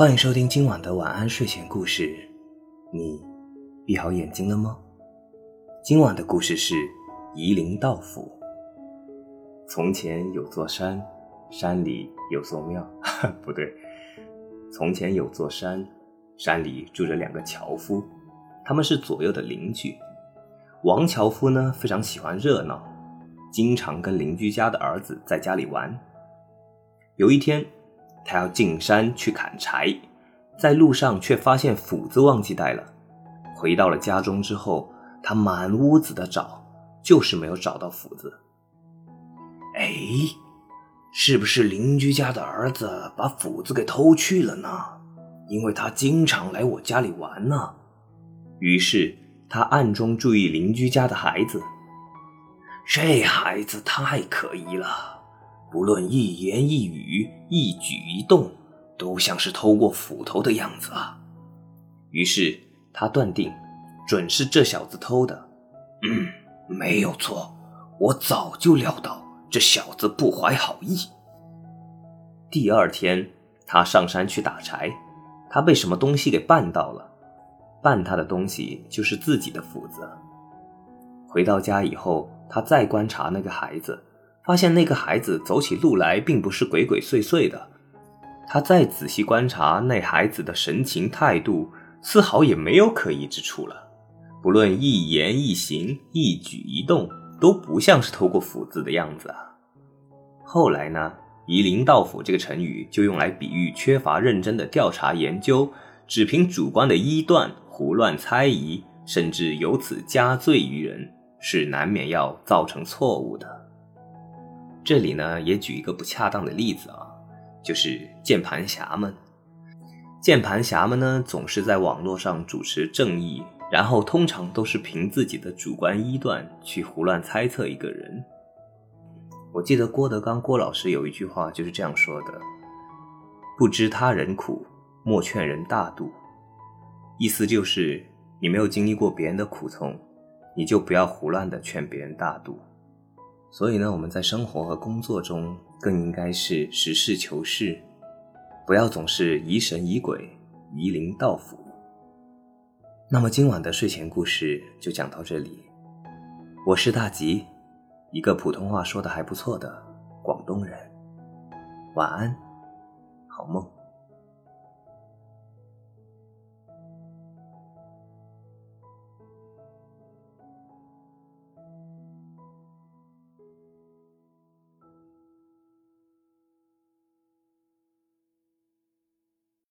欢迎收听今晚的晚安睡前故事。你闭好眼睛了吗？今晚的故事是夷陵道府。从前有座山，山里有座庙。不对，从前有座山，山里住着两个樵夫，他们是左右的邻居。王樵夫呢，非常喜欢热闹，经常跟邻居家的儿子在家里玩。有一天，他要进山去砍柴，在路上却发现斧子忘记带了。回到了家中之后，他满屋子的找，就是没有找到斧子。哎，是不是邻居家的儿子把斧子给偷去了呢？因为他经常来我家里玩呢。于是他暗中注意邻居家的孩子，这孩子太可疑了。不论一言一语、一举一动，都像是偷过斧头的样子啊！于是他断定，准是这小子偷的。嗯，没有错，我早就料到这小子不怀好意。第二天，他上山去打柴，他被什么东西给绊到了，绊他的东西就是自己的斧子。回到家以后，他再观察那个孩子。发现那个孩子走起路来并不是鬼鬼祟祟的，他再仔细观察那孩子的神情态度，丝毫也没有可疑之处了。不论一言一行、一举一动，都不像是偷过斧子的样子啊。后来呢，“夷陵道府”这个成语就用来比喻缺乏认真的调查研究，只凭主观的臆断、胡乱猜疑，甚至由此加罪于人，是难免要造成错误的。这里呢，也举一个不恰当的例子啊，就是键盘侠们。键盘侠们呢，总是在网络上主持正义，然后通常都是凭自己的主观臆断去胡乱猜测一个人。我记得郭德纲郭老师有一句话就是这样说的：“不知他人苦，莫劝人大度。”意思就是你没有经历过别人的苦痛，你就不要胡乱的劝别人大度。所以呢，我们在生活和工作中更应该是实事求是，不要总是疑神疑鬼、疑灵道府。那么今晚的睡前故事就讲到这里。我是大吉，一个普通话说的还不错的广东人。晚安，好梦。